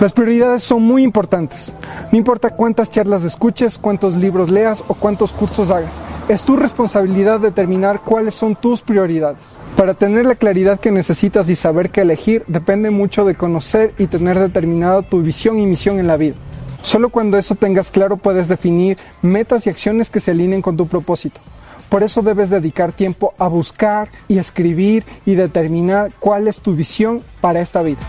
Las prioridades son muy importantes. No importa cuántas charlas escuches, cuántos libros leas o cuántos cursos hagas. Es tu responsabilidad determinar cuáles son tus prioridades. Para tener la claridad que necesitas y saber qué elegir, depende mucho de conocer y tener determinada tu visión y misión en la vida. Solo cuando eso tengas claro puedes definir metas y acciones que se alineen con tu propósito. Por eso debes dedicar tiempo a buscar y escribir y determinar cuál es tu visión para esta vida.